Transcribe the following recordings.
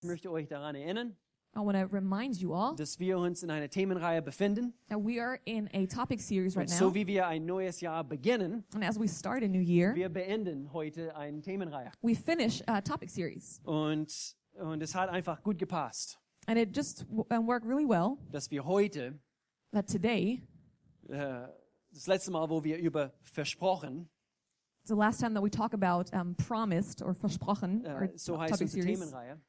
Ich möchte euch daran erinnern, I want to remind you all dass wir uns in einer Themenreihe befinden. that we are in a topic series right Und so now. wie wir ein neues Jahr beginnen, And as we start a new year, wir beenden heute eine Themenreihe. we finish a topic series. Und, und es hat einfach gut gepasst, And it just w- uh, worked really well dass wir heute, that today, äh, das letzte Mal, wo wir über versprochen, the last time that we talk about um, promised or versprochen, or äh, so heißt topic unsere series, Themenreihe,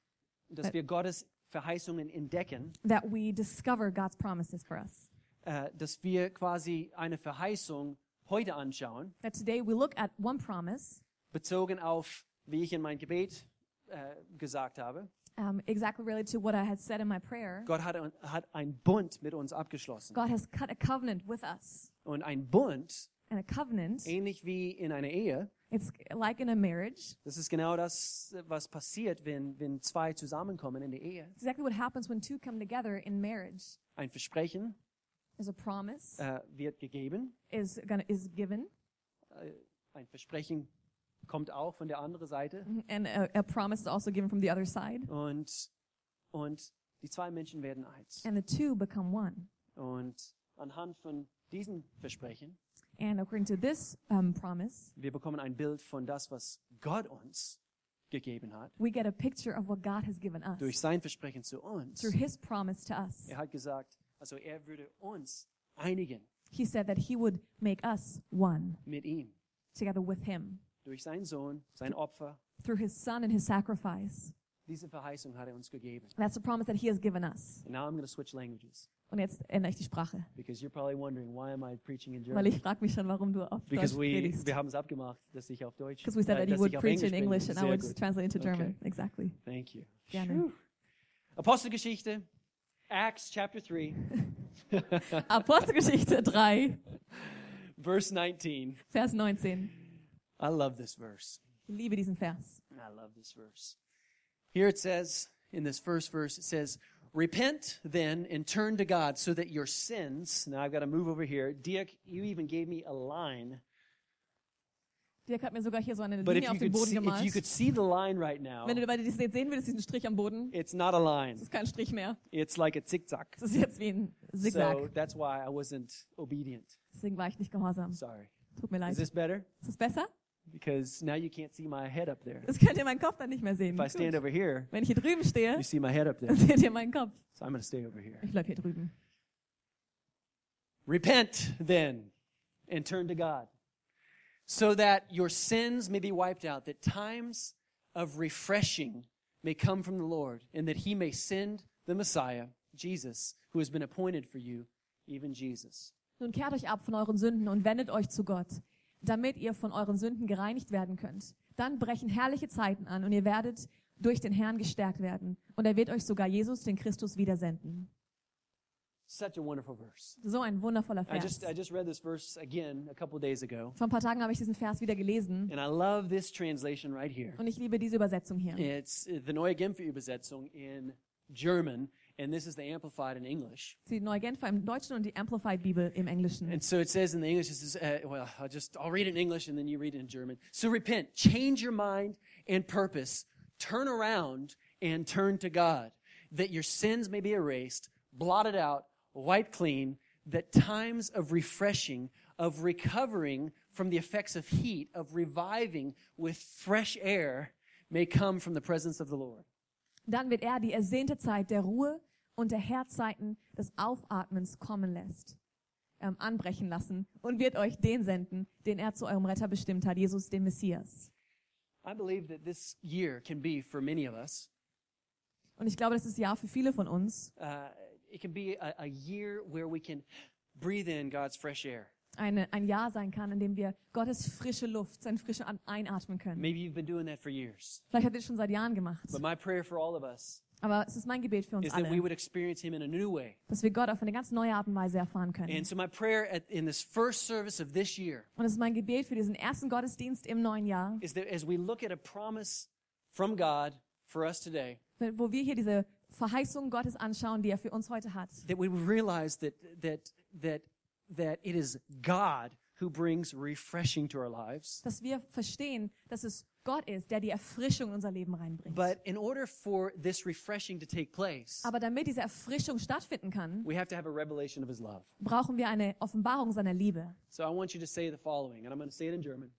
dass wir Gottes Verheißungen entdecken, that we discover God's promises for us. äh, dass wir quasi eine Verheißung heute anschauen, That today we look at one promise, bezogen auf, wie ich in mein Gebet äh, gesagt habe. um, exactly related to what I had said in my prayer. Gott hat, hat ein Bund mit uns abgeschlossen. God has cut a covenant with us. Und ein Bund, And a covenant, ähnlich wie in einer Ehe, it's like in a marriage. das ist genau das, was passiert, wenn, wenn zwei zusammenkommen in der Ehe. It's exactly what happens when two come together in marriage. Ein Versprechen Is a promise äh, wird gegeben, is gonna is given, äh, ein Versprechen kommt auch von der anderen Seite. and a, a promise is also given from the other side. Und, und die zwei Menschen werden eins. And the two become one. Und anhand von diesen Versprechen, And according to this um, promise, wir bekommen ein Bild von das, was Gott uns gegeben hat, we get a picture of what God has given us durch sein Versprechen zu uns. through His promise to us. Er hat gesagt, also er würde uns einigen He said that He would make us one mit ihm, together with Him durch seinen Sohn, sein Opfer. through His Son and His sacrifice. Diese Verheißung hat er uns gegeben. That's the promise that He has given us. And now I'm going to switch languages Und jetzt ändere ich die Sprache, because you're probably wondering why am I preaching in weil ich frage mich schon, warum du auf Deutsch Because we, predigst. wir haben es abgemacht, dass ich auf Deutsch, Because we said äh, that he dass would preach in bin. English and I Sehr would gut. translate into German. Okay. Exactly. Thank you. Gerne. Apostelgeschichte, Acts chapter 3, Apostelgeschichte 3, verse 19. Vers 19. I love this verse. Ich liebe diesen Vers. I love this verse. Here it says, in this first verse, it says, Repent then and turn to God so that your sins. Now I've got to move over here. Dirk, you even gave me a line. Dirk hat mir sogar hier so eine But Linie you, auf den could Boden see, if you could see the line right now, Wenn du bei dir sehen würdest, diesen Strich am Boden, it's not a line. das ist kein Strich mehr. It's like a zigzag. Das ist jetzt wie ein Zigzag. So that's why I wasn't obedient. Deswegen war ich nicht gehorsam. Sorry. Tut mir leid. Is this better? Ist das besser? Because now you can't see my head up there. Das könnt ihr meinen Kopf dann nicht mehr sehen. If I stand Gut. over here, Wenn ich hier drüben stehe, you see my head up dann there. seht ihr meinen Kopf. So I'm going to stay over here. Ich bleib hier drüben. Repent then and turn to God so that your sins may be wiped out, that times of refreshing may come from the Lord, and that he may send the Messiah, Jesus, who has been appointed for you, even Jesus. Nun kehrt euch ab von euren Sünden und wendet euch zu Gott, damit ihr von euren Sünden gereinigt werden könnt. Dann brechen herrliche Zeiten an und ihr werdet durch den Herrn gestärkt werden. Und er wird euch sogar Jesus, den Christus, wiedersenden. Such a wonderful verse. So ein wundervoller I Vers. just, I just read this verse again a couple days ago, Vor ein paar Tagen habe ich diesen Vers wieder gelesen and I love this translation right here. und ich liebe diese Übersetzung hier. It's uh, the Neue Genfer Übersetzung in German, and this is the Amplified in English. Die Neue Genfer im Deutschen und die Amplified Bibel im Englischen. And so it says in the English, it says, uh, well, I'll just, I'll read it in English and then you read it in German. So repent, change your mind and purpose, turn around and turn to God, that your sins may be erased, blotted out, wiped clean, that times of refreshing, of recovering from the effects of heat, of reviving with fresh air may come from the presence of the Lord. Dann wird er die ersehnte Zeit der Ruhe und der Herzzeiten des Aufatmens kommen lässt, ähm, anbrechen lassen und wird euch den senden, den er zu eurem Retter bestimmt hat, Jesus, den Messias. I believe that this year can be for many of us Und ich glaube, das ist Jahr für viele von uns uh, it can be a, a year where we can breathe in God's fresh air. eine, ein Jahr sein kann, in dem wir Gottes frische Luft, seine frische An- einatmen können. Maybe you've been doing that for years. Vielleicht habt ihr das schon seit Jahren gemacht. But my prayer for all of us Aber es ist mein Gebet für uns alle, dass wir Gott auf eine ganz neue Art und Weise erfahren können. Und es ist mein Gebet für diesen ersten Gottesdienst im neuen Jahr, is that as we look at a promise from God for us today, wo wir hier diese Verheißung Gottes anschauen, die er für uns heute hat. that we realize that, that, that, that it is God who brings refreshing to our lives. Dass wir verstehen, dass es Gott ist, der die Erfrischung in unser Leben reinbringt. But in order for this refreshing to take place, Aber damit diese Erfrischung stattfinden kann, we have to have a revelation of his love. brauchen wir eine Offenbarung seiner Liebe. So I want you to say the following, and I'm going to say it in German.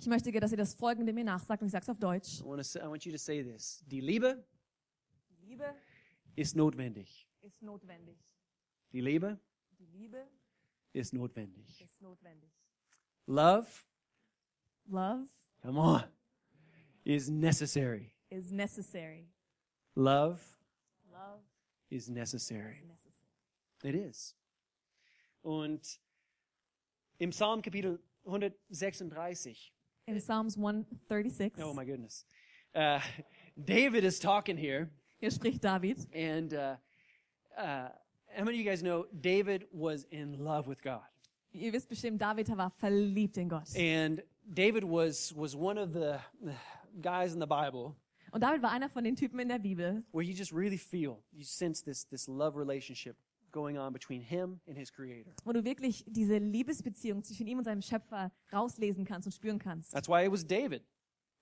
Ich möchte, dass ihr das Folgende mir nachsagt und ich sage es auf Deutsch. I want, say, I want you to say this. Die Liebe Liebe ist notwendig. ist notwendig. Die Liebe Die Liebe ist notwendig. ist notwendig. Love, Love come on, is necessary. is necessary. Love Love is necessary. is necessary. It is. Und im Psalm Kapitel 136, In Psalms 136, oh my goodness, uh, David is talking here, hier spricht David. and uh, uh, how many of you guys know David was in love with God? Ihr wisst bestimmt, David war verliebt in Gott. And David was was one of the guys in the Bible Und David war einer von den Typen in der Bibel, where you just really feel you sense this this love relationship going on between him and his creator. wo du wirklich diese Liebesbeziehung zwischen ihm und seinem Schöpfer rauslesen kannst und spüren kannst. That's why it was David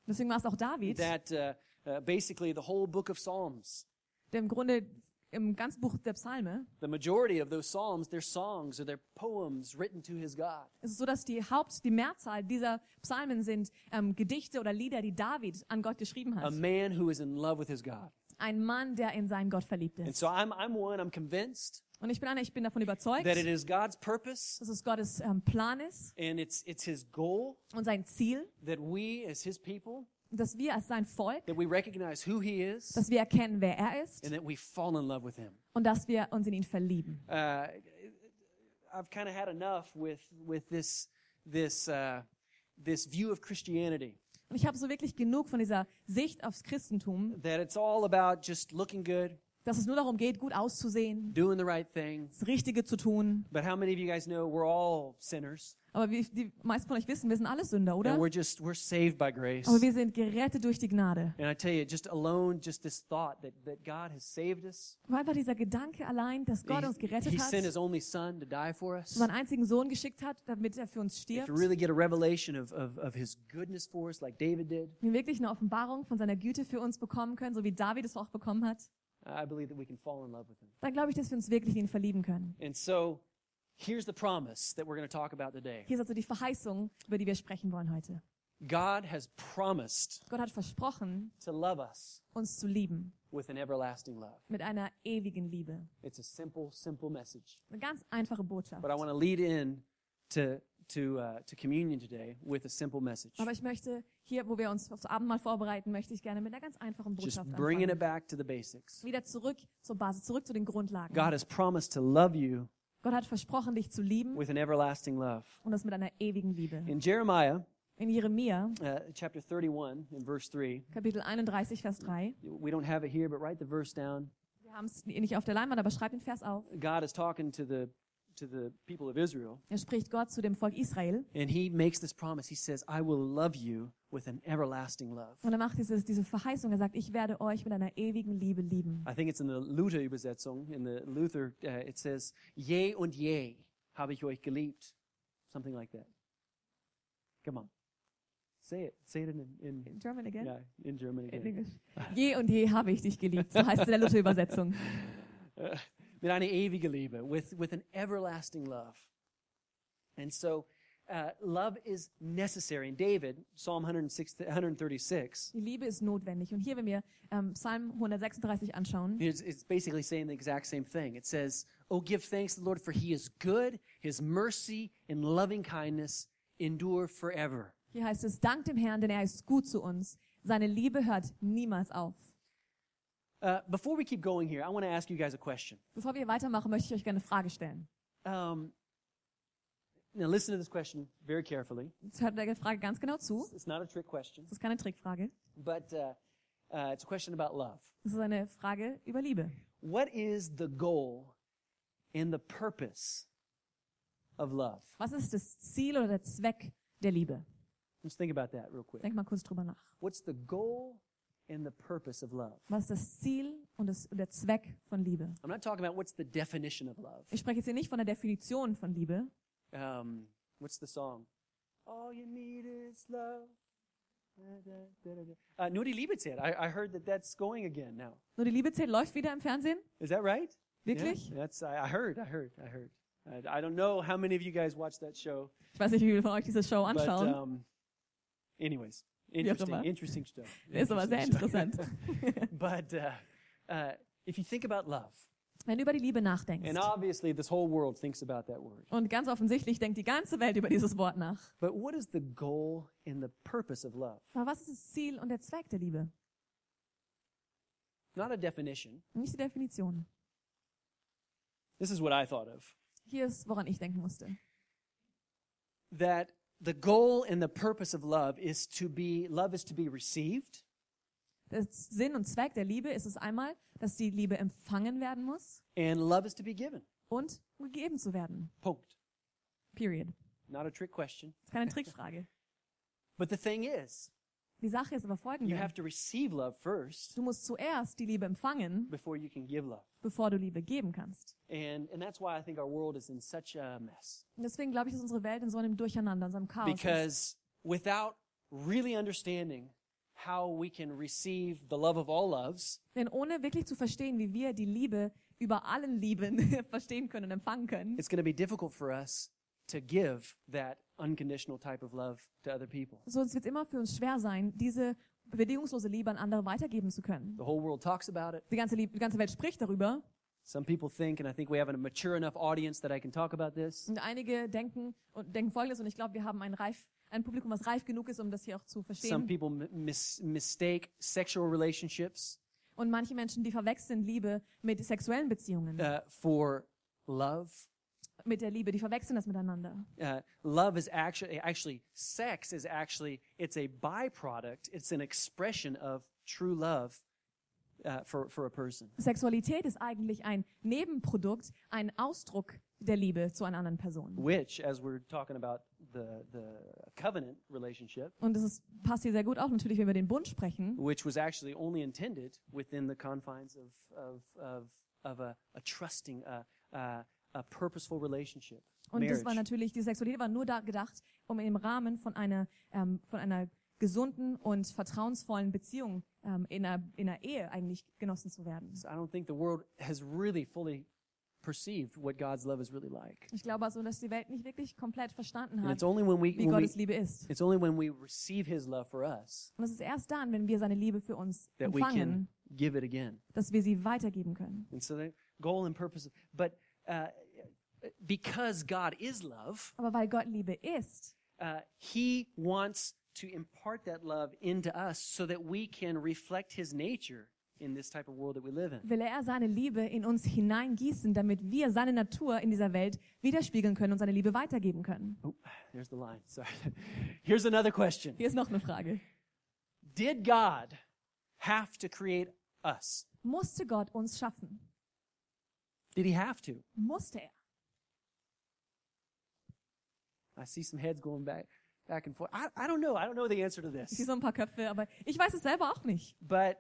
Deswegen war es auch David, that uh, uh, basically the whole book of Psalms, der im Grunde im ganzen Buch der Psalme, the majority of those psalms, they're songs or they're poems written to his God. es ist so, dass die Haupt, die Mehrzahl dieser Psalmen sind ähm, Gedichte oder Lieder, die David an Gott geschrieben A hat. man who is in love with his God. Ein Mann, der in seinen Gott verliebt And ist. so I'm I'm one. I'm convinced Und ich bin einer, ich bin davon überzeugt, that it is God's purpose dass es Gottes ähm, Plan ist and it's it's His goal und sein Ziel, that we as His people dass wir als sein Volk, that we recognize who He is dass wir erkennen, wer er ist and that we fall in love with Him. und dass wir uns in ihn verlieben. Uh, I've kind of had enough with with this this uh, this view of Christianity Und ich habe so wirklich genug von dieser Sicht aufs Christentum, that it's all about just looking good, dass es nur darum geht, gut auszusehen, doing the right thing. das Richtige zu tun. But how many of you guys know we're all sinners Aber wie die meisten von euch wissen, wir sind alle Sünder, oder? and we're just we're saved by grace. Aber wir sind gerettet durch die Gnade. And I tell you, just alone, just this thought that, that God has saved us. Und einfach dieser Gedanke allein, dass Gott uns He, gerettet he sent hat, his only son to die for us. seinen einzigen Sohn geschickt hat, damit er für uns stirbt. to really get a revelation of, of, of his goodness for us, like David did, Wir wirklich eine Offenbarung von seiner Güte für uns bekommen können, so wie David es auch bekommen hat, Dann glaube ich, dass wir uns wirklich in ihn verlieben können. And so here's the promise that we're going to talk about today Hier ist also die Verheißung, über die wir sprechen wollen heute. God has promised Gott hat versprochen, to love us uns zu lieben with an everlasting love. mit einer ewigen Liebe. It's a simple, simple message. Eine ganz einfache Botschaft. But I want to lead in to, to, uh, to communion today with a simple message. Aber ich möchte hier, wo wir uns aufs Abendmahl vorbereiten, möchte ich gerne mit einer ganz einfachen Just Botschaft bringing it anfangen. back to the basics. Wieder zurück zur Basis, zurück zu den Grundlagen. God has promised to love you Gott hat versprochen, dich zu lieben with an everlasting love. und das mit einer ewigen Liebe. In Jeremiah In Jeremia, uh, chapter 31, in verse 3, Kapitel 31, Vers 3, we don't have it here, but write the verse down. wir haben es nicht auf der Leinwand, aber schreibt den Vers auf. God is talking to the to the people of Israel, Er spricht Gott zu dem Volk Israel and He makes this promise. He says, "I will love you with an everlasting love." und er macht dieses, diese Verheißung. Er sagt, ich werde euch mit einer ewigen Liebe lieben. I think it's in the Luther Übersetzung. In the Luther, uh, it says, "Je und je habe ich euch geliebt," something like that. Come on, say it. Say it in in, In German again? yeah in German In again. Englisch. Je und je habe ich dich geliebt. So heißt es in der Luther-Übersetzung. Uh, mit einer ewige Liebe, with, with an everlasting love. And so, uh, love is necessary. And David, Psalm 106, 136, Die Liebe ist notwendig. Und hier, wenn wir ähm, Psalm 136 anschauen, it's, it's basically saying the exact same thing. It says, Oh, give thanks to the Lord, for he is good. His mercy and loving kindness endure forever. hier heißt es, dank dem Herrn, denn er ist gut zu uns. Seine Liebe hört niemals auf. Uh, before we keep going here, I want to ask you guys a question. Bevor wir weitermachen, möchte ich euch gerne eine Frage stellen. Um, now, listen to this question very carefully. Jetzt hört der Frage ganz genau zu. It's not a trick question, Das ist keine Trickfrage. but uh, uh, it's a question about love. Das ist eine Frage über Liebe. What is the goal and the purpose of love? Was ist das Ziel oder der Zweck der Liebe? Let's think about that real quick. Denk mal kurz drüber nach. What's the goal and the purpose of love? Was ist das Ziel und, das, und der Zweck von Liebe? I'm not talking about what's the definition of love. Ich spreche jetzt hier nicht von der Definition von Liebe. Um, what's the song? All you need is love. Uh, nur die Liebe zählt. I, I heard that that's going again now. Nur die Liebe zählt läuft wieder im Fernsehen? Is that right? Wirklich? Yeah, that's I, I heard. I heard. I heard. I, I don't know how many of you guys watch that show, Ich weiß nicht, wie viele von euch diese Show but anschauen. um, anyways, interesting, interesting stuff. Ist aber sehr interessant. but uh, uh, if you think about love, Wenn du über die Liebe nachdenkst. and obviously this whole world thinks about that word, Und ganz offensichtlich denkt die ganze Welt über dieses Wort nach. but what is the goal and the purpose of love? Aber was ist das Ziel und der Zweck der Liebe? Not a definition. Nicht die Definition. This is what I thought of. Hier ist, woran ich denken musste. That the goal and the purpose of love is to be love is to be received Der Sinn und Zweck der Liebe ist es einmal, dass die Liebe empfangen werden muss and love is to be given. und gegeben zu werden. Punkt. Period. Not a trick question. Das ist keine Trickfrage. But the thing is, Die Sache ist aber you folgende. have to receive love first Du musst zuerst die Liebe empfangen, before you can give love. bevor du Liebe geben kannst. And and that's why I think our world is in such a mess. Und deswegen glaube ich, dass unsere Welt in so einem Durcheinander, in so einem Chaos ist. Because without really understanding how we can receive the love of all loves, Denn ohne wirklich zu verstehen, wie wir die Liebe über allen Lieben verstehen können und empfangen können, it's going to be difficult for us to give that unconditional type of love to other people. so wird es immer für uns schwer sein, diese bedingungslose Liebe an andere weitergeben zu können. The whole world talks about it. Die ganze, die ganze Welt spricht darüber Some people think, and I think we have a mature enough audience that I can talk about this. und einige denken und denken Folgendes und ich glaube, wir haben ein reif, ein Publikum, was reif genug ist, um das hier auch zu Some verstehen. people m- mis- mistake sexual relationships Und manche Menschen, die verwechseln Liebe mit sexuellen Beziehungen, uh, for love. Mit der Liebe, die verwechseln das miteinander. Uh, love is actually actually sex is actually it's a byproduct. It's an expression of true love uh, for for a person. Sexualität ist eigentlich ein Nebenprodukt, ein Ausdruck der Liebe zu einer anderen Person. Which, as we're talking about the the covenant relationship, Und das ist, passt hier sehr gut auch natürlich, wenn wir über den Bund sprechen. which was actually only intended within the confines of of of, of a, a trusting, a, a, a purposeful relationship. Und das war marriage. natürlich, die Sexualität war nur da gedacht, um im Rahmen von einer, ähm, von einer gesunden und vertrauensvollen Beziehung ähm, in, einer, in einer Ehe eigentlich genossen zu werden. So I don't think the world has really fully perceived what God's love is really like. Ich glaube also, dass die Welt nicht wirklich komplett verstanden And hat, it's only when we, wie we Gottes Liebe ist. it's only when we receive His love for us Und es ist erst dann, wenn wir seine Liebe für uns that we can empfangen, give it again. dass wir sie weitergeben können. And so the goal and purpose, but uh, because God is love, Aber weil Gott Liebe ist, uh, He wants to impart that love into us so that we can reflect His nature in this type of world that we live in. will er seine Liebe in uns hineingießen, damit wir seine Natur in dieser Welt widerspiegeln können und seine Liebe weitergeben können. Oh, there's the line. Sorry. Here's another question. Hier ist noch eine Frage. Did God have to create us? Musste Gott uns schaffen? Did He have to? Musste er? I see some heads going back, back and forth. I, I don't know. I don't know the answer to Ich sehe this. so ein paar Köpfe, aber ich weiß es selber auch nicht. But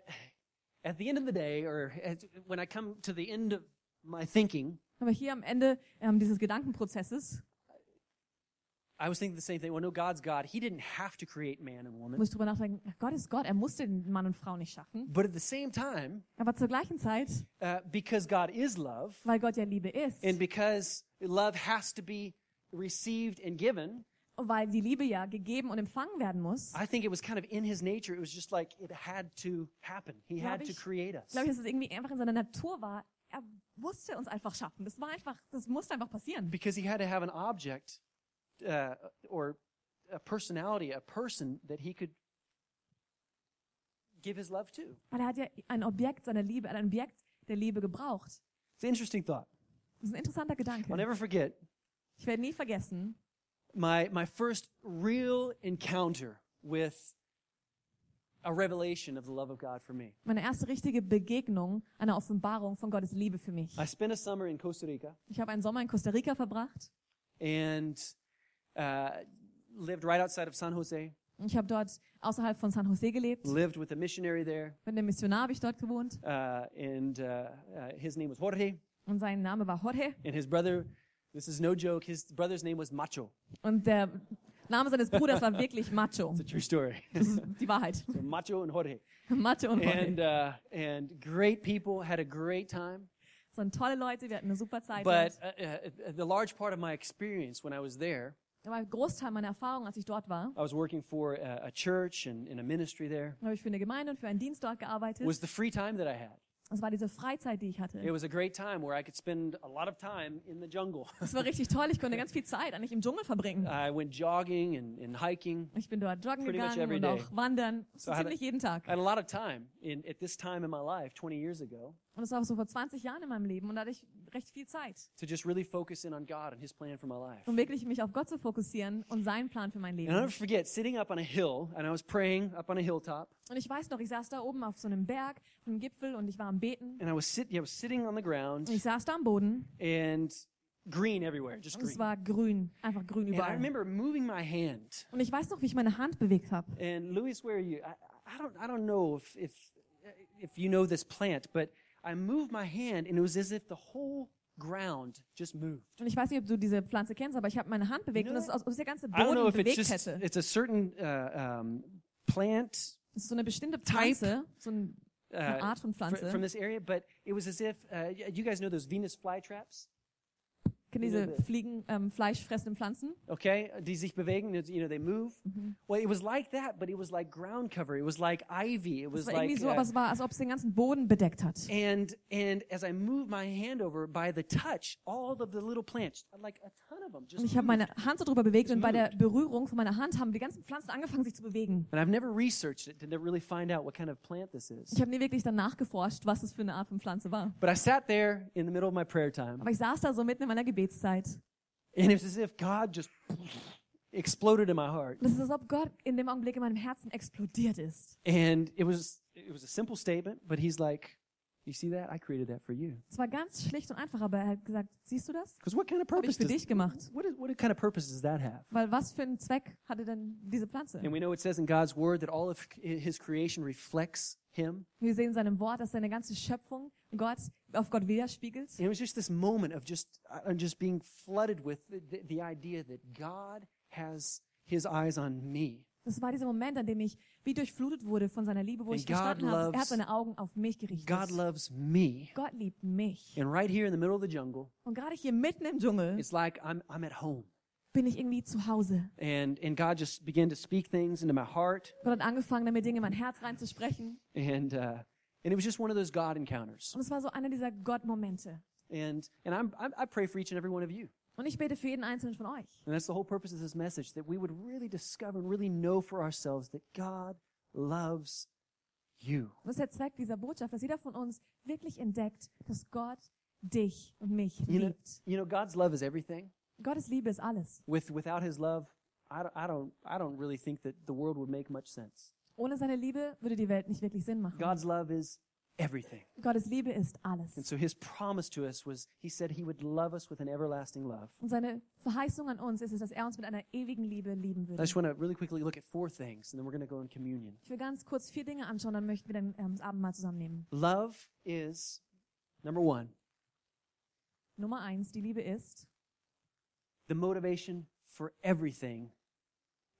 at the end of the day, or at, when I come to the end of my thinking, Aber hier am Ende ähm, dieses Gedankenprozesses I was thinking the same thing. Well, no, God's God. He didn't have to create man and woman. muss drüber nachdenken, Gott ist Gott, er musste den Mann und Frau nicht schaffen. But at the same time, Aber zur gleichen Zeit, uh, because God is love, weil Gott ja Liebe ist and because love has to be received and given, weil die Liebe ja gegeben und empfangen werden muss, I think it was kind of in his nature. It was just like it had to happen. He had to create us. glaube ich, dass es irgendwie einfach in seiner Natur war. Er musste uns einfach schaffen. Das war einfach, das musste einfach passieren. Because he had to have an object uh, or a personality, a person that he could give his love to. Weil er hat ja ein Objekt seiner Liebe, ein Objekt der Liebe gebraucht. It's an interesting thought. Das ist ein interessanter I'll never forget Ich werde nie vergessen, my, my first real encounter with a revelation of the love of God for me. meine erste richtige Begegnung, eine Offenbarung von Gottes Liebe für mich. I spent a summer in Costa Rica Ich habe einen Sommer in Costa Rica verbracht. and uh, lived right outside of San Jose, Ich habe dort außerhalb von San Jose gelebt. lived with a missionary there, Mit einem Missionar habe ich dort gewohnt. uh, and uh, uh, his name was Jorge, Und sein Name war Jorge. and his brother, this is no joke, his brother's name was Macho. Und der Name seines Bruders war wirklich Macho. It's a true story. Das ist die Wahrheit. so Macho and Jorge. Macho und And, Jorge. uh, and great people, had a great time. Waren tolle Leute, wir hatten eine super Zeit. But uh, uh, the large part of my experience when I was there, Aber ein Großteil meiner Erfahrung, als ich dort war, I was working for a, a church and in a ministry there, habe ich für eine Gemeinde und für einen Dienst dort gearbeitet. was the free time that I had. Es war diese Freizeit, die ich hatte. It was a great time where I could spend a lot of time in the jungle. Es war richtig toll. Ich konnte ganz viel Zeit eigentlich im Dschungel verbringen. I went jogging and, and hiking. Ich bin dort joggen Pretty gegangen und day. auch wandern. So had a- ziemlich jeden Tag. I had a lot of time in, at this time in my life, 20 years ago, Und das war so vor 20 Jahren in meinem Leben und da hatte ich recht viel Zeit, to just really focus in on God and His plan for my life. um wirklich mich auf Gott zu fokussieren und seinen Plan für mein And I'll never Leben. forget sitting up on a hill, and I was praying up on a hilltop, Und ich weiß noch, ich saß da oben auf so einem Berg, auf einem Gipfel und ich war am Beten. and I was, sit, I was sitting on the ground, Und ich saß da am Boden and green everywhere, just und es green. war grün, einfach grün And I überall. remember moving my hand. Und ich weiß noch, wie ich meine Hand bewegt habe. And Louis, where are you? I, I don't, I don't know if, if, if you know this plant, but I moved my hand, and it was as if the whole ground just moved. Und ich weiß nicht, ob du diese Pflanze kennst, aber ich habe meine Hand bewegt You und know es ist, als ob der ganze I don't know Boden if it's just, hätte. it's a certain uh, um, plant Es ist so eine bestimmte Type. Pflanze, so ein, eine uh, Art von Pflanze. from this area, but it was as if, uh, you guys know those Venus flytraps? Diese Fliegen, ähm, fleischfressenden Pflanzen? okay, die sich bewegen, you know, they move. Mhm. Well, it was like that, but it was like ground cover. It was like ivy. It was Es war like, irgendwie so, uh, aber es war, als ob es den ganzen Boden bedeckt hat. and and as I moved my hand over, by the touch, all of the little plants, like a ton of them, just. Und ich habe meine Hand so drüber bewegt und bei der. Berührung von meiner Hand haben die ganzen Pflanzen angefangen, sich zu bewegen. And I've never researched it to really find out what kind of plant this is. Ich habe nie wirklich dann nachgeforscht, was es für eine Art von Pflanze war. But I sat there in the middle of my prayer time, Aber ich saß da so mitten in meiner Gebetszeit. and it was as if God just exploded in my heart. Es ist, als ob Gott in dem Augenblick in meinem Herzen explodiert ist. And it was it was a simple statement, but He's like, "You see that? I created that for you." Es war ganz schlicht und einfach, aber er hat gesagt, siehst du das? Because what kind of Habe ich purpose für does dich gemacht. what, is, what kind of purpose does that have? Weil was für einen Zweck hatte denn diese Pflanze? And we know it says in God's word that all of His creation reflects Him. Wir sehen in seinem Wort, dass seine ganze Schöpfung Gott auf Gott widerspiegelt. And it was just this moment of just uh, just being flooded with the, the, the idea that God has His eyes on me. Das war dieser Moment, an dem ich wie durchflutet wurde von seiner Liebe, wo And ich God verstanden habe, er loves- hat seine Augen auf mich gerichtet. God loves me. Gott liebt mich. And right here in the middle of the jungle, Und gerade hier mitten im Dschungel it's like I'm I'm at home. bin ich irgendwie zu Hause. And and God just began to speak things into my heart. Gott hat angefangen, damit Dinge in mein Herz reinzusprechen. And uh, and it was just one of those God encounters. Und es war so einer dieser Gott-Momente. And and I'm, I'm I pray for each and every one of you. Und ich bete für jeden einzelnen von euch. And that's the whole purpose of this message that we would really discover and really know for ourselves that God loves you. Und das ist der Zweck dieser Botschaft, dass jeder von uns wirklich entdeckt, dass Gott dich und mich You know, liebt. you know God's love is everything. Gottes Liebe ist alles. With without his love, I don't, I don't I don't really think that the world would make much sense. Ohne seine Liebe würde die Welt nicht wirklich Sinn machen. God's love is everything. Gottes Liebe ist alles. And so his promise to us was he said he would love us with an everlasting love. Und seine Verheißung an uns ist es, dass er uns mit einer ewigen Liebe lieben I würde. just want to really quickly look at four things and then we're going to go in communion. Ich will ganz kurz vier Dinge anschauen, dann möchten wir dann ähm, das Abendmahl zusammennehmen. Love is number 1, Nummer eins, die Liebe ist the motivation for everything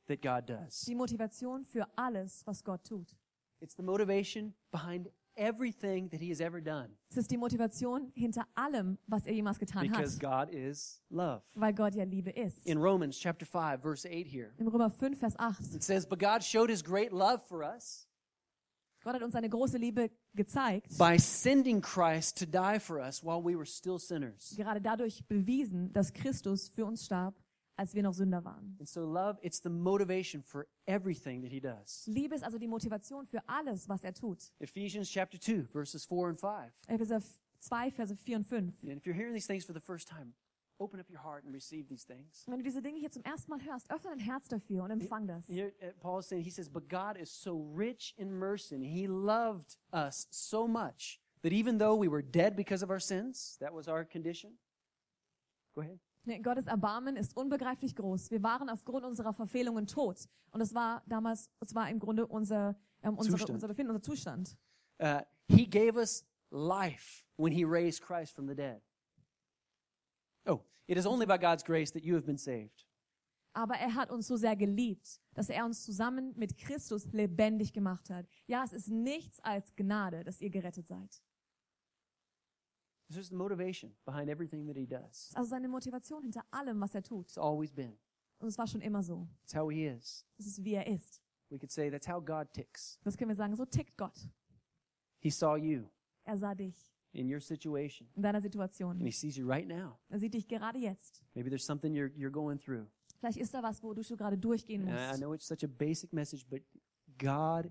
that God does. die Motivation für alles, was Gott tut. It's the motivation behind everything that he has ever done Es ist die Motivation hinter allem, was er jemals getan because hat, God is love. weil Gott ja Liebe ist. In Romans chapter 5 verse 8 here, Im Römer 5, Vers 8. it says, "But God showed his great love for us Gott hat uns seine große Liebe gezeigt, by sending Christ to die for us while we were still sinners." gerade dadurch bewiesen, dass Christus für uns starb, als wir noch Sünder waren. And so love, it's the motivation for everything that he does. Liebe ist also die Motivation für alles, was er tut. Ephesians chapter 2 verses 4 and 5. Epheser 2, Verse 4 und 5. And if you're hearing these things for the first time, open up your heart and receive these things. Wenn du diese Dinge hier zum ersten Mal hörst, öffne dein Herz dafür und empfang das. Here, uh, Paul is saying, he says, but God is so rich in mercy, and he loved us so much that even though we were dead because of our sins, that was our condition. Go ahead. Nee, Gottes Erbarmen ist unbegreiflich groß. Wir waren aufgrund unserer Verfehlungen tot. Und es war damals, es war im Grunde unser, ähm, unsere, Zustand. unser Befinden, unser Zustand. Uh, he gave us life when he raised Christ from the dead. Oh, it is only by God's grace that you have been saved. Aber er hat uns so sehr geliebt, dass er uns zusammen mit Christus lebendig gemacht hat. Ja, es ist nichts als Gnade, dass ihr gerettet seid. This is the motivation behind everything that he does. Also seine Motivation hinter allem, was er tut. It's always been. Und es war schon immer so. It's how he is. Das ist, wie er ist. We could say that's how God ticks. Das können wir sagen, so tickt Gott. He saw you Er sah dich in your situation, in deiner and he Situation. sees you right now. Er sieht dich gerade jetzt. Maybe there's something you're, you're going through. Vielleicht ist da was, wodurch du gerade durchgehen And I musst. know it's such a basic message, but God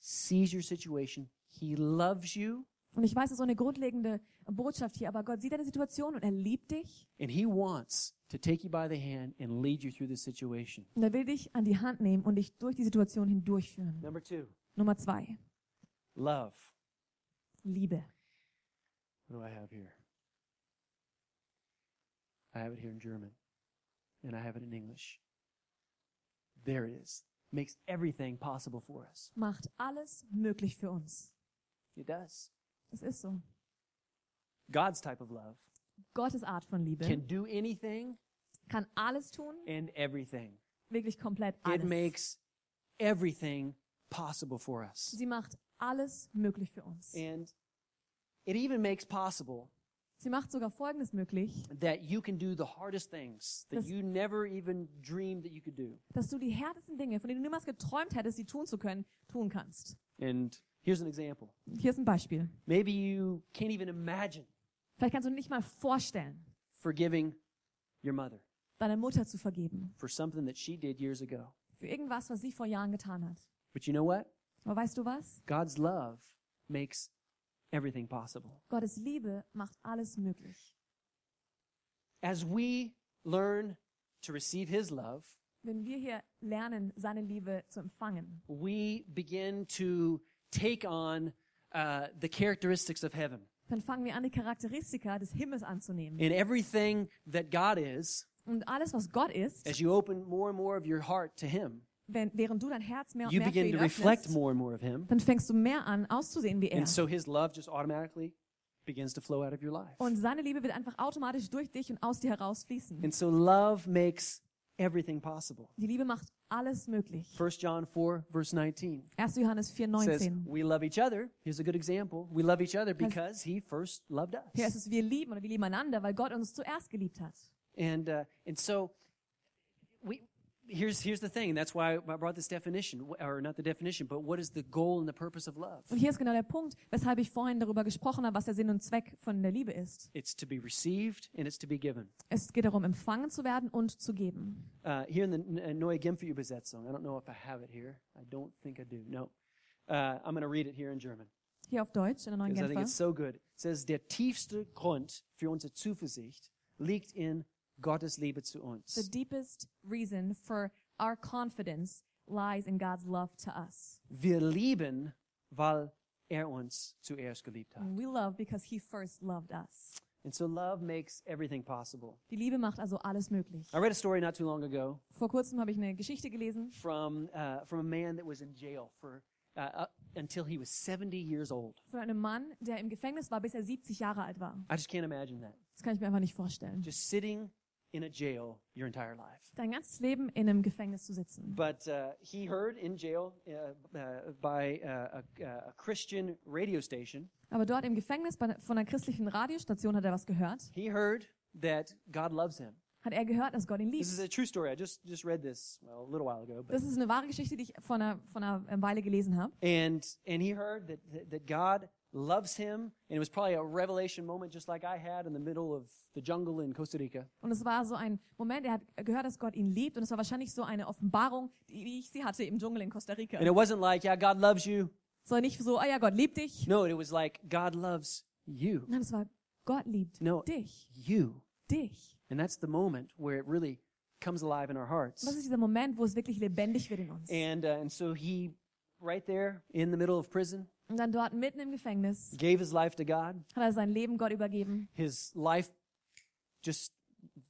sees your situation. He loves you, Und ich weiß, es ist so eine grundlegende Botschaft hier, aber Gott sieht deine Situation und er liebt dich and He wants to take you by the hand and lead you through this situation. und er will dich an die Hand nehmen und dich durch die Situation hindurchführen. Number two, Nummer zwei, love. Liebe. What do I have here? I have it here in German, and I have it in English. There it is. Makes everything possible for us. Macht alles möglich für uns. It does. Das ist so. God's type of love Gottes Art von Liebe can do anything kann alles tun, and everything. wirklich komplett It alles. makes everything possible for us. Sie macht alles möglich für uns. And it even makes possible Sie macht sogar Folgendes möglich, that you can do the hardest things that Das- you never even dreamed that you could do. dass du die härtesten Dinge, von denen du niemals geträumt hättest, sie tun zu können, tun kannst. And here's an example. Hier ist ein Beispiel. Maybe you can't even imagine Vielleicht kannst du nicht mal vorstellen, forgiving your mother deiner Mutter zu vergeben. for something that she did years ago. Für irgendwas, was sie vor Jahren getan hat. But you know what? Aber weißt du was? God's love makes everything possible. Gottes Liebe macht alles möglich. As we learn to receive His love, Wenn wir hier lernen, seine Liebe zu empfangen, we begin to take on uh, the characteristics of heaven. dann fangen wir an, die Charakteristika des Himmels anzunehmen. In everything that God is, Und alles, was Gott ist, as you open more and more of your heart to Him, wenn, während du dein Herz mehr und you mehr für begin to reflect öffnest, more and more of Him. dann fängst du mehr an, auszusehen wie er. And so His love just automatically begins to flow out of your life. Und seine Liebe wird einfach automatisch durch dich und aus dir herausfließen. And so love makes everything possible. Die Liebe macht alles möglich. 1 John 4, verse 19 1. Johannes 4, says, We love each other. Here's a good example. We love each other because He first loved Hier ist us. es, wir lieben oder wir lieben einander, weil Gott uns zuerst geliebt hat. And, uh, and so we, here's, here's the thing. That's why I brought this definition, or not the definition, but what is the goal and the purpose of love? Und hier ist genau der Punkt, weshalb ich vorhin darüber gesprochen habe, was der Sinn und Zweck von der Liebe ist. It's to be received and it's to be given. Es geht darum, empfangen zu werden und zu geben. Uh, here in the uh, Neue Genfer Übersetzung, I don't know if I have it here. I don't think I do. No. Uh, I'm going to read it here in German. Hier auf Deutsch, in der neuen because I think Genfer. it's so good. It says, der tiefste Grund für unsere Zuversicht liegt in Gottes Liebe zu The uns. deepest reason for our confidence lies in God's love to us. Wir lieben, weil er uns zuerst geliebt hat. And we love because he first loved us. And so love makes everything possible. Die Liebe macht also alles möglich. I read a story not too long ago Vor kurzem habe ich eine Geschichte gelesen from, uh, from a man that was in jail for, uh, until he was 70 years old. von einem Mann, der im Gefängnis war, bis er 70 Jahre alt war. I just can't imagine that. Das kann ich mir einfach nicht vorstellen. Just sitting in a jail your entire life. Dein ganzes Leben in einem Gefängnis zu sitzen. But uh, he heard in jail uh, uh, by uh, a, a Christian radio station, Aber dort im Gefängnis bei, von einer christlichen Radiostation hat er was gehört. he heard that God loves him. Hat er gehört, dass Gott ihn This is liebt. a true story. I just, just read this well, a little while ago. But, Das ist eine wahre Geschichte, die ich vor einer, vor einer Weile gelesen habe. and, and he heard that, that God loves him. And it was probably a revelation moment just like I had in the middle of the jungle in Costa Rica. Und es war so ein Moment, er hat gehört, dass Gott ihn liebt. Und es war wahrscheinlich so eine Offenbarung, wie ich sie hatte im Dschungel in Costa Rica. And it wasn't like, yeah, God loves you. So nicht so, ah ja, Gott liebt dich. No, it was like, God loves you. Nein, es war, Gott liebt No, dich. you. Dich. And that's the moment where it really comes alive in our hearts. Das ist dieser Moment, wo es wirklich lebendig wird in uns. And, uh, and so he, right there in the middle of prison, Und dann dort mitten im Gefängnis gave his life to God. hat er sein Leben Gott übergeben. His life just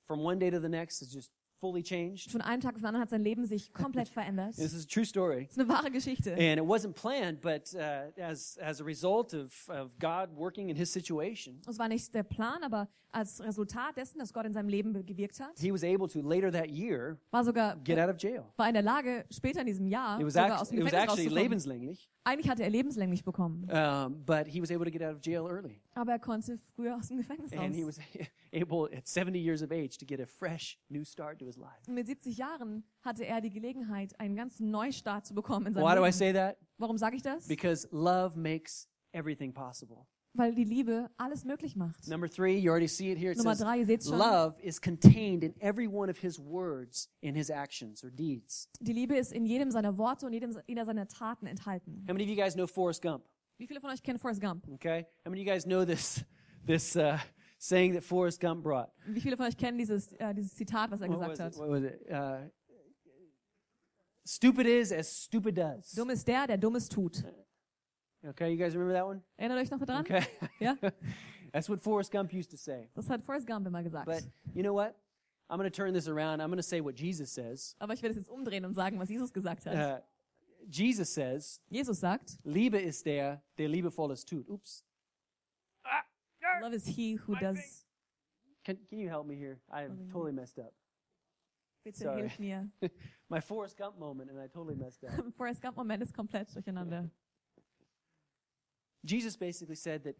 from one day to the next is just fully changed. Von einem Tag auf den anderen hat sein Leben sich komplett verändert. This is a true story. Das ist eine wahre Geschichte. And it wasn't planned, but uh, as, as a result of, of God working in his situation, Es war nicht der Plan, aber als Resultat dessen, dass Gott in seinem Leben gewirkt hat, he was able to, later that year, war sogar get out of jail. war in der Lage, später in diesem Jahr It was, sogar aus dem it was Gefängnis actually lebenslänglich, Eigentlich hatte er lebenslänglich bekommen, um, but he was able to get out of jail early. aber er konnte früher aus dem Gefängnis And he raus. was able, at 70 years of age, to get a fresh new start to his life. Und mit 70 Jahren hatte er die Gelegenheit, einen ganz Neustart zu bekommen in seinem Why do I Leben. say that? Warum sage ich das? Because love makes everything possible. Weil die Liebe alles möglich macht. Number three, you already see it here. It Nummer says, drei, ihr seht's schon. love is contained in every one of his words, in his actions or deeds. Die Liebe ist in jedem seiner Worte und jedem jeder seiner Taten enthalten. How many of you guys know Forrest Gump? Wie viele von euch kennen Forrest Gump? Okay. How many of you guys know this, this uh, saying that Forrest Gump brought? Wie viele von euch kennen dieses, äh, dieses Zitat, was er What gesagt was it? hat? What was it? Uh, stupid is as stupid does. Dumm ist der, der Dummes tut. Okay, you guys remember that one? Erinnert euch noch daran? Okay. Ja? That's what Forrest Gump used to say. Das hat Forrest Gump immer gesagt. But you know what? I'm going to turn this around. I'm going to say what Jesus says. Aber ich werde es jetzt umdrehen und sagen, was Jesus gesagt hat. Uh, Jesus says, Jesus sagt, Liebe ist der, der liebevolles tut. Oops. Love is he who does. Can, can you help me here? I have totally messed up. Bitte Sorry. hilf mir. My Forrest Gump moment, and I totally messed up. Forrest Gump Moment ist komplett durcheinander. Jesus basically said that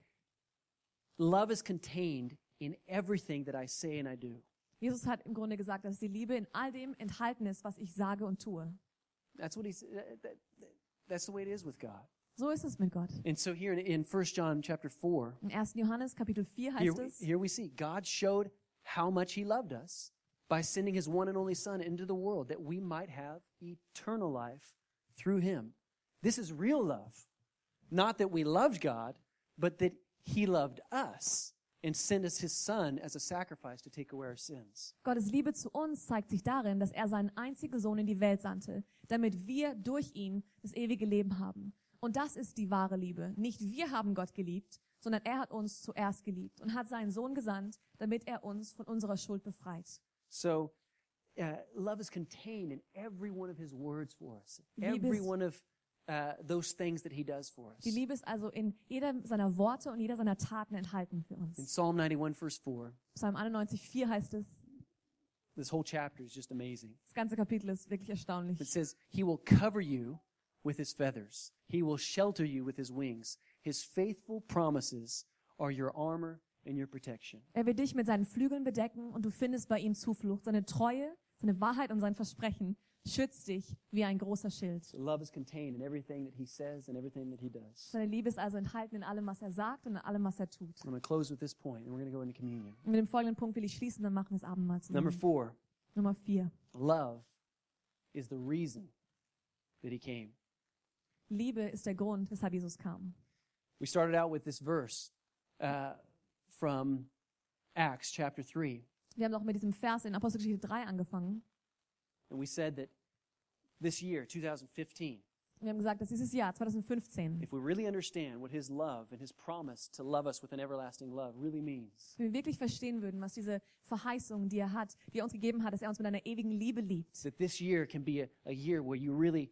love is contained in everything that I say and I do. Jesus hat im Grunde gesagt, dass die Liebe in all dem enthalten ist, was ich sage und tue. That's what he's. That, that, that's the way it is with God. So ist es mit Gott. And so here in, in 1 John chapter 4, In 1. Johannes Kapitel 4 heißt we- es, here we see God showed how much he loved us by sending his one and only Son into the world that we might have eternal life through him. This is real love. Not that we loved God, but that he loved us and sent us his Son as a sacrifice to take away our sins. Gottes Liebe zu uns zeigt sich darin, dass er seinen einzigen Sohn in die Welt sandte, damit wir durch ihn das ewige Leben haben. Und das ist die wahre Liebe. Nicht wir haben Gott geliebt, sondern er hat uns zuerst geliebt und hat seinen Sohn gesandt, damit er uns von unserer Schuld befreit. So, uh, love is contained in every one of his words for us, every one of uh, those things that he does for us. Die Liebe ist also in jeder seiner Worte und jeder seiner Taten enthalten für In uns. Psalm 91, verse 4, Psalm 91, 4 heißt es, this whole chapter is just amazing. das ganze Kapitel ist wirklich erstaunlich. It says, He will cover you with His feathers, He will shelter you with His wings. His faithful promises are your armor and your protection. Er wird dich mit seinen Flügeln bedecken und du findest bei ihm Zuflucht. Seine Treue, seine Wahrheit und sein Versprechen schützt dich wie ein großer Schild. So love is contained in everything that He says and everything that He does. Seine Liebe ist also enthalten in allem, was er sagt und in allem, was er tut. Und mit dem folgenden Punkt will ich schließen, dann machen wir das Abendmahl Number zusammen. four, Nummer vier. love is the reason that He came. Liebe ist der Grund, weshalb Jesus kam. We started out with this verse uh, from Acts chapter 3. Wir haben auch mit diesem Vers in Apostelgeschichte 3 angefangen. And we said that this year, 2015, Wir haben gesagt, dass dieses Jahr 2015, if we really understand what His love and His promise to love us with an everlasting love really means, wenn wir wirklich verstehen würden, was diese Verheißung, die er hat, die er uns gegeben hat, dass er uns mit einer ewigen Liebe liebt, that this year can be a, a year where you really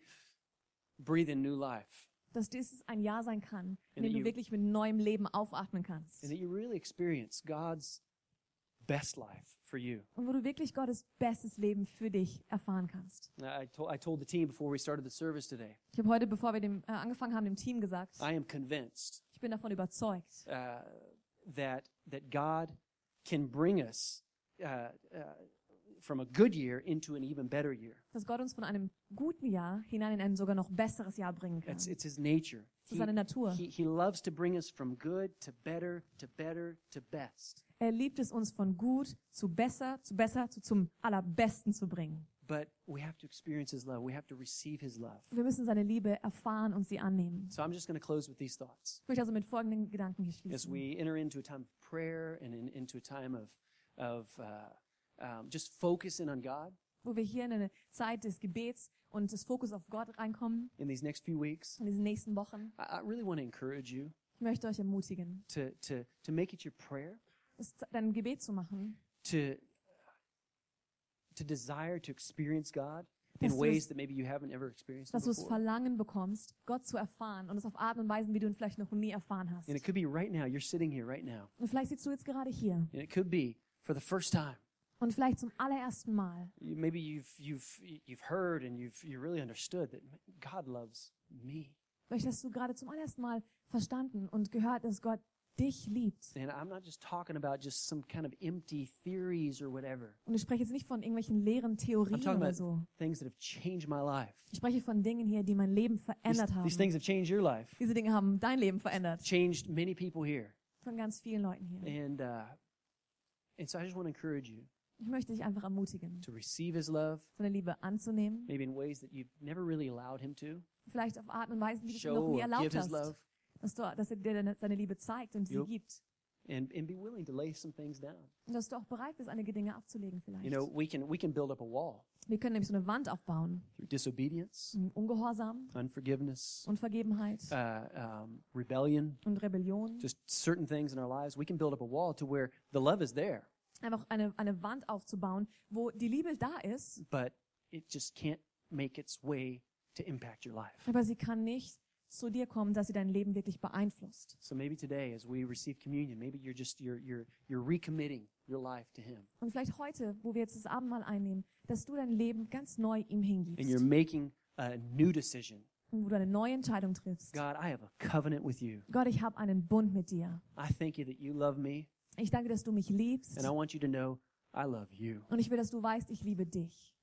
breathe in new life dass dieses ein Jahr sein kann, in dem du wirklich mit neuem Leben aufatmen kannst. and that you really experience God's best life for you. Und wo du wirklich Gottes bestes Leben für dich erfahren kannst. I, told, I told the team before we started the service today, Ich habe heute, bevor wir dem, äh, angefangen haben, dem Team gesagt, I am convinced ich bin davon überzeugt, uh, that, that God can bring us uh, uh, from a good year into an even better year. dass Gott uns von einem guten Jahr hinein in ein sogar noch besseres Jahr bringen kann. It's, it's His nature. Ist seine Natur. He, he loves to bring us from good to better to better to best. Er liebt es, uns von gut zu besser, zu besser, zu zum allerbesten zu bringen. But we have to experience His love. We have to receive His love. Wir müssen seine Liebe erfahren und sie annehmen. So I'm just going to close with these thoughts. Ich möchte also mit folgenden Gedanken hier As schließen. we enter into a time of prayer and in, into a time of, of uh, um, just focusing on God Wo wir hier in eine Zeit des Gebets und des Fokus auf Gott reinkommen, in these next few weeks, in diesen nächsten Wochen. I, I really want to encourage you Ich möchte euch ermutigen, to, to, to make it your prayer es dein Gebet zu machen, to, to desire to experience God in ways es- that maybe you haven't ever experienced dass du das before. Verlangen bekommst, Gott zu erfahren und es auf Arten und Weisen, wie du ihn vielleicht noch nie erfahren hast. And it could be right now. You're sitting here right now. Und vielleicht sitzt du jetzt gerade hier And it could be for the first time. Und vielleicht zum allerersten Mal maybe you've you've you've heard and you've you really understood that God loves me. Vielleicht hast du gerade zum allerersten Mal verstanden und gehört, dass Gott dich liebt. And I'm not just talking about just some kind of empty theories or whatever. Und ich spreche jetzt nicht von irgendwelchen leeren I'm Theorien talking oder about so. things that have changed my life. Ich spreche von Dingen hier, die mein Leben These, verändert haben. these things have changed your life, Diese Dinge haben dein Leben verändert. changed many people here. Von ganz vielen Leuten hier. And uh, and so I just want to encourage you Ich möchte dich einfach ermutigen, to receive His love, seine Liebe anzunehmen. maybe in ways that you've never really allowed Him to Vielleicht auf Arten und Weisen, die du noch nie erlaubt hast. love, Dass, du, dass er dir seine Liebe zeigt und sie gibt. and and be willing to lay some things down. Und dass du auch bereit bist, einige Dinge abzulegen vielleicht. You know, we can we can build up a wall Wir können nämlich so eine Wand aufbauen. through disobedience, Ungehorsam, unforgiveness, Unvergebenheit uh, um, rebellion, und Rebellion. just certain things in our lives. We can build up a wall to where the love is there, Einfach eine, eine Wand aufzubauen, wo die Liebe da ist, but it just can't make its way to impact your life. aber sie kann nicht zu dir kommen, dass sie dein Leben wirklich beeinflusst. So maybe today, as we receive communion, maybe you're just you're you're you're recommitting your life to Him, Und vielleicht heute, wo wir jetzt das Abendmahl einnehmen, dass du dein Leben ganz neu ihm and you're hingibst. making a new decision. Und wo du eine neue Entscheidung triffst. God, I have a covenant with you. Gott, ich habe einen Bund mit dir. I thank you that you love me, Ich danke, dass du mich liebst. and I want you to know I love you. Und ich will, dass du weißt, ich liebe dich.